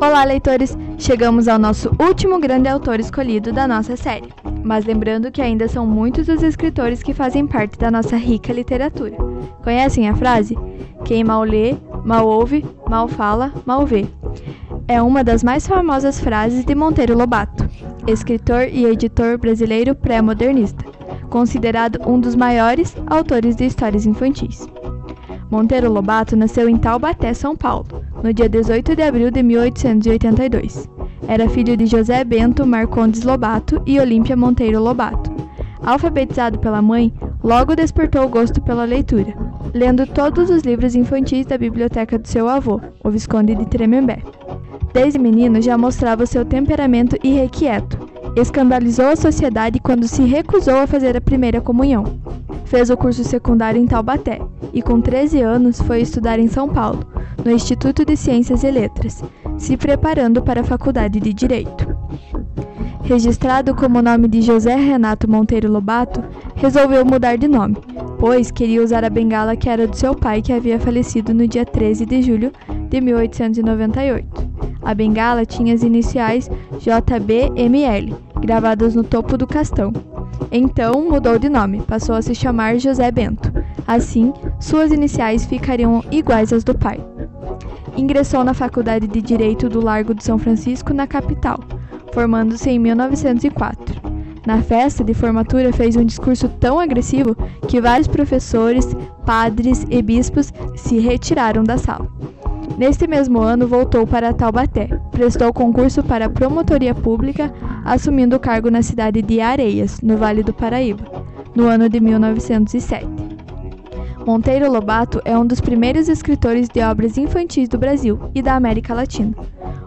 Olá, leitores! Chegamos ao nosso último grande autor escolhido da nossa série. Mas lembrando que ainda são muitos os escritores que fazem parte da nossa rica literatura. Conhecem a frase? Quem mal lê, mal ouve, mal fala, mal vê. É uma das mais famosas frases de Monteiro Lobato, escritor e editor brasileiro pré-modernista, considerado um dos maiores autores de histórias infantis. Monteiro Lobato nasceu em Taubaté, São Paulo, no dia 18 de abril de 1882. Era filho de José Bento Marcondes Lobato e Olímpia Monteiro Lobato. Alfabetizado pela mãe, logo despertou o gosto pela leitura, lendo todos os livros infantis da biblioteca do seu avô, o Visconde de Tremembé. Desde menino já mostrava seu temperamento irrequieto. Escandalizou a sociedade quando se recusou a fazer a primeira comunhão. Fez o curso secundário em Taubaté e, com 13 anos, foi estudar em São Paulo, no Instituto de Ciências e Letras, se preparando para a Faculdade de Direito. Registrado como nome de José Renato Monteiro Lobato, resolveu mudar de nome, pois queria usar a bengala que era do seu pai, que havia falecido no dia 13 de julho de 1898. A bengala tinha as iniciais JBML, gravadas no topo do castão. Então mudou de nome, passou a se chamar José Bento. Assim, suas iniciais ficariam iguais às do pai. Ingressou na Faculdade de Direito do Largo de São Francisco, na capital, formando-se em 1904. Na festa de formatura fez um discurso tão agressivo que vários professores, padres e bispos se retiraram da sala. Neste mesmo ano voltou para Taubaté, prestou concurso para a promotoria pública, assumindo o cargo na cidade de Areias, no Vale do Paraíba, no ano de 1907. Monteiro Lobato é um dos primeiros escritores de obras infantis do Brasil e da América Latina.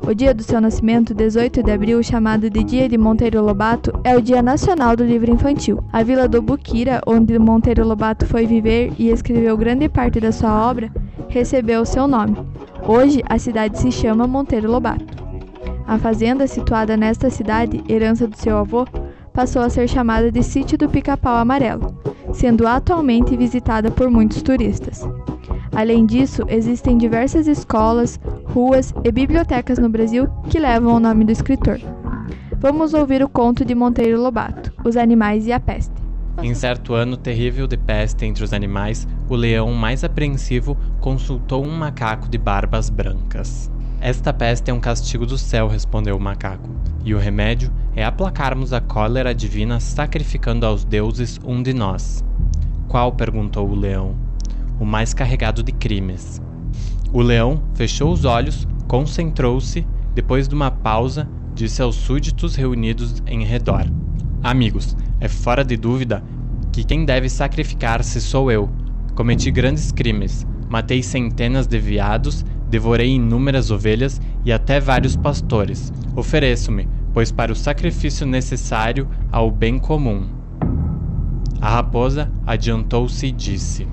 O dia do seu nascimento, 18 de abril, chamado de Dia de Monteiro Lobato, é o Dia Nacional do Livro Infantil. A vila do Buquira, onde Monteiro Lobato foi viver e escreveu grande parte da sua obra, recebeu seu nome. Hoje, a cidade se chama Monteiro Lobato. A fazenda situada nesta cidade, herança do seu avô, passou a ser chamada de Sítio do Pica-Pau Amarelo, sendo atualmente visitada por muitos turistas. Além disso, existem diversas escolas, ruas e bibliotecas no Brasil que levam o nome do escritor. Vamos ouvir o conto de Monteiro Lobato, Os Animais e a Peste. Em certo ano terrível de peste entre os animais, o leão mais apreensivo consultou um macaco de barbas brancas. Esta peste é um castigo do céu, respondeu o macaco, e o remédio é aplacarmos a cólera divina sacrificando aos deuses um de nós. Qual? perguntou o leão o mais carregado de crimes. O leão fechou os olhos, concentrou-se, depois de uma pausa, disse aos súditos reunidos em redor: Amigos, é fora de dúvida que quem deve sacrificar-se sou eu. Cometi grandes crimes, matei centenas de veados, devorei inúmeras ovelhas e até vários pastores. Ofereço-me, pois para o sacrifício necessário ao bem comum. A raposa adiantou-se e disse: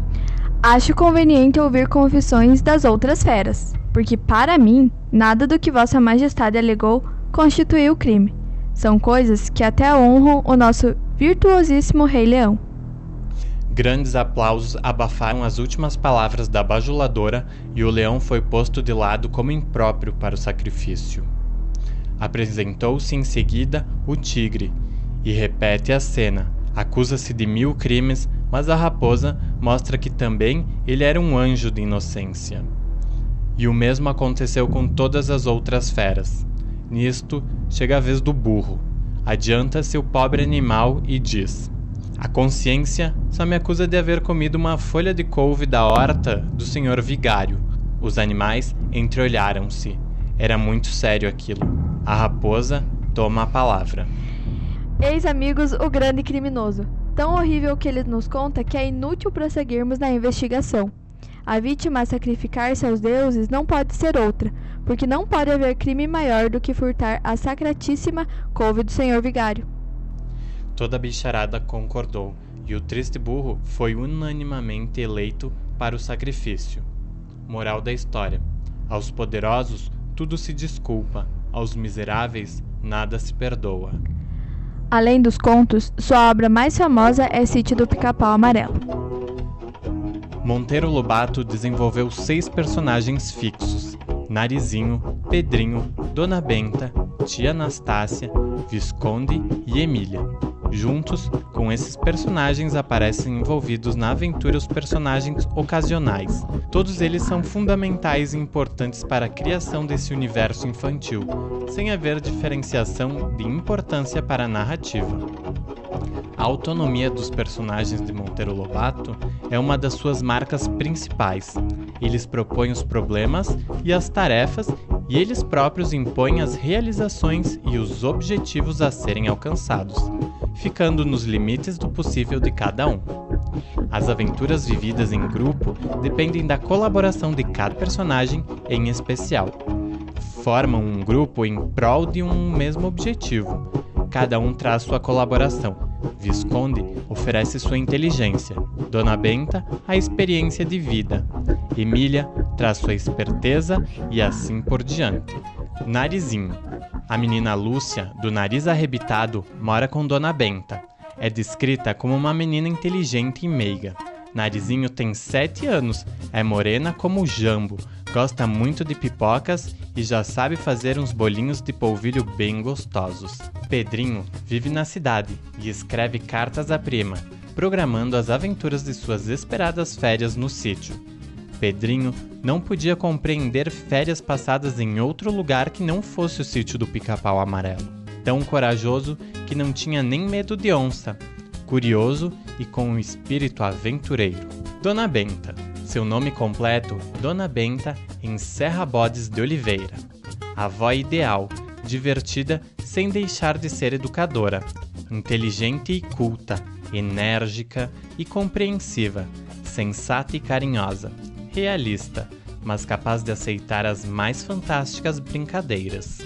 Acho conveniente ouvir confissões das outras feras, porque para mim, nada do que Vossa Majestade alegou constituiu crime. São coisas que até honram o nosso virtuosíssimo Rei Leão. Grandes aplausos abafaram as últimas palavras da bajuladora e o leão foi posto de lado como impróprio para o sacrifício. Apresentou-se em seguida o tigre e repete a cena. Acusa-se de mil crimes, mas a raposa mostra que também ele era um anjo de inocência. E o mesmo aconteceu com todas as outras feras. Nisto chega a vez do burro. Adianta-se o pobre animal e diz: A consciência só me acusa de haver comido uma folha de couve da horta do senhor vigário. Os animais entreolharam-se. Era muito sério aquilo. A raposa toma a palavra. Eis, amigos, o grande criminoso tão horrível que ele nos conta que é inútil prosseguirmos na investigação. A vítima a sacrificar-se aos deuses não pode ser outra, porque não pode haver crime maior do que furtar a sacratíssima couve do senhor vigário. Toda a bicharada concordou, e o triste burro foi unanimamente eleito para o sacrifício. Moral da história: aos poderosos tudo se desculpa, aos miseráveis nada se perdoa. Além dos contos, sua obra mais famosa é Sítio do Pica-Pau Amarelo. Monteiro Lobato desenvolveu seis personagens fixos: Narizinho, Pedrinho, Dona Benta, Tia Anastácia, Visconde e Emília. Juntos, com esses personagens aparecem envolvidos na aventura os personagens ocasionais. Todos eles são fundamentais e importantes para a criação desse universo infantil, sem haver diferenciação de importância para a narrativa. A autonomia dos personagens de Monteiro Lobato é uma das suas marcas principais. Eles propõem os problemas e as tarefas e eles próprios impõem as realizações e os objetivos a serem alcançados, ficando nos limites do possível de cada um. As aventuras vividas em grupo dependem da colaboração de cada personagem em especial. Formam um grupo em prol de um mesmo objetivo. Cada um traz sua colaboração Visconde oferece sua inteligência, Dona Benta a experiência de vida, Emília traz sua esperteza e assim por diante. Narizinho. A menina Lúcia, do nariz arrebitado, mora com Dona Benta. É descrita como uma menina inteligente e meiga. Narizinho tem 7 anos, é morena como o jambo, gosta muito de pipocas e já sabe fazer uns bolinhos de polvilho bem gostosos. Pedrinho vive na cidade e escreve cartas à prima, programando as aventuras de suas esperadas férias no sítio. Pedrinho não podia compreender férias passadas em outro lugar que não fosse o sítio do pica-pau amarelo. Tão corajoso que não tinha nem medo de onça, curioso e com um espírito aventureiro. Dona Benta. Seu nome completo, Dona Benta em Serra Bodes de Oliveira. Avó ideal, divertida sem deixar de ser educadora, inteligente e culta, enérgica e compreensiva, sensata e carinhosa, realista, mas capaz de aceitar as mais fantásticas brincadeiras.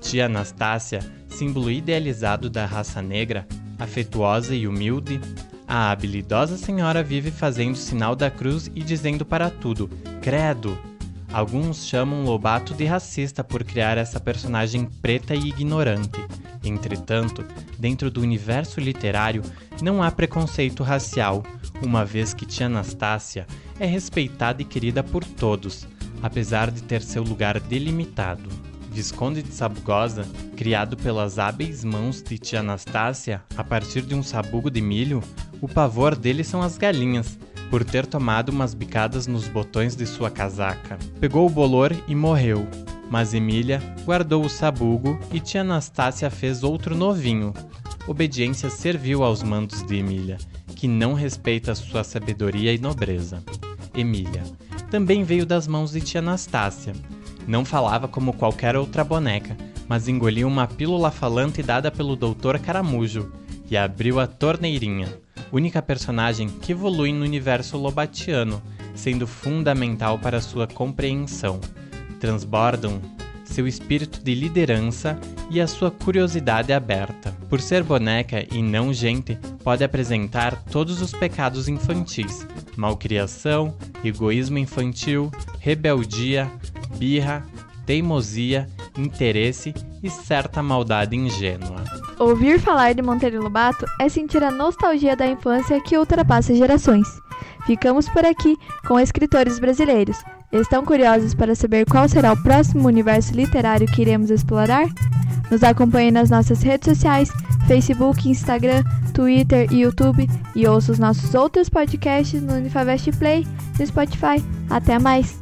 Tia Anastácia, símbolo idealizado da raça negra, afetuosa e humilde, a habilidosa senhora vive fazendo sinal da cruz e dizendo para tudo: Credo! Alguns chamam Lobato de racista por criar essa personagem preta e ignorante. Entretanto, dentro do universo literário não há preconceito racial, uma vez que Tia Anastácia é respeitada e querida por todos, apesar de ter seu lugar delimitado. Visconde de Sabugosa, criado pelas hábeis mãos de Tia Anastácia a partir de um sabugo de milho, o pavor dele são as galinhas, por ter tomado umas bicadas nos botões de sua casaca. Pegou o bolor e morreu. Mas Emília guardou o sabugo e tia Anastácia fez outro novinho. Obediência serviu aos mandos de Emília, que não respeita sua sabedoria e nobreza. Emília também veio das mãos de tia Anastácia. Não falava como qualquer outra boneca, mas engoliu uma pílula falante dada pelo doutor Caramujo e abriu a torneirinha única personagem que evolui no universo lobatiano, sendo fundamental para sua compreensão. Transbordam seu espírito de liderança e a sua curiosidade aberta. Por ser boneca e não gente, pode apresentar todos os pecados infantis: malcriação, egoísmo infantil, rebeldia, birra, teimosia, interesse e certa maldade ingênua. Ouvir falar de Monteiro Lobato é sentir a nostalgia da infância que ultrapassa gerações. Ficamos por aqui com escritores brasileiros. Estão curiosos para saber qual será o próximo universo literário que iremos explorar? Nos acompanhe nas nossas redes sociais, Facebook, Instagram, Twitter e YouTube e ouça os nossos outros podcasts no Unifavest Play, no Spotify. Até mais!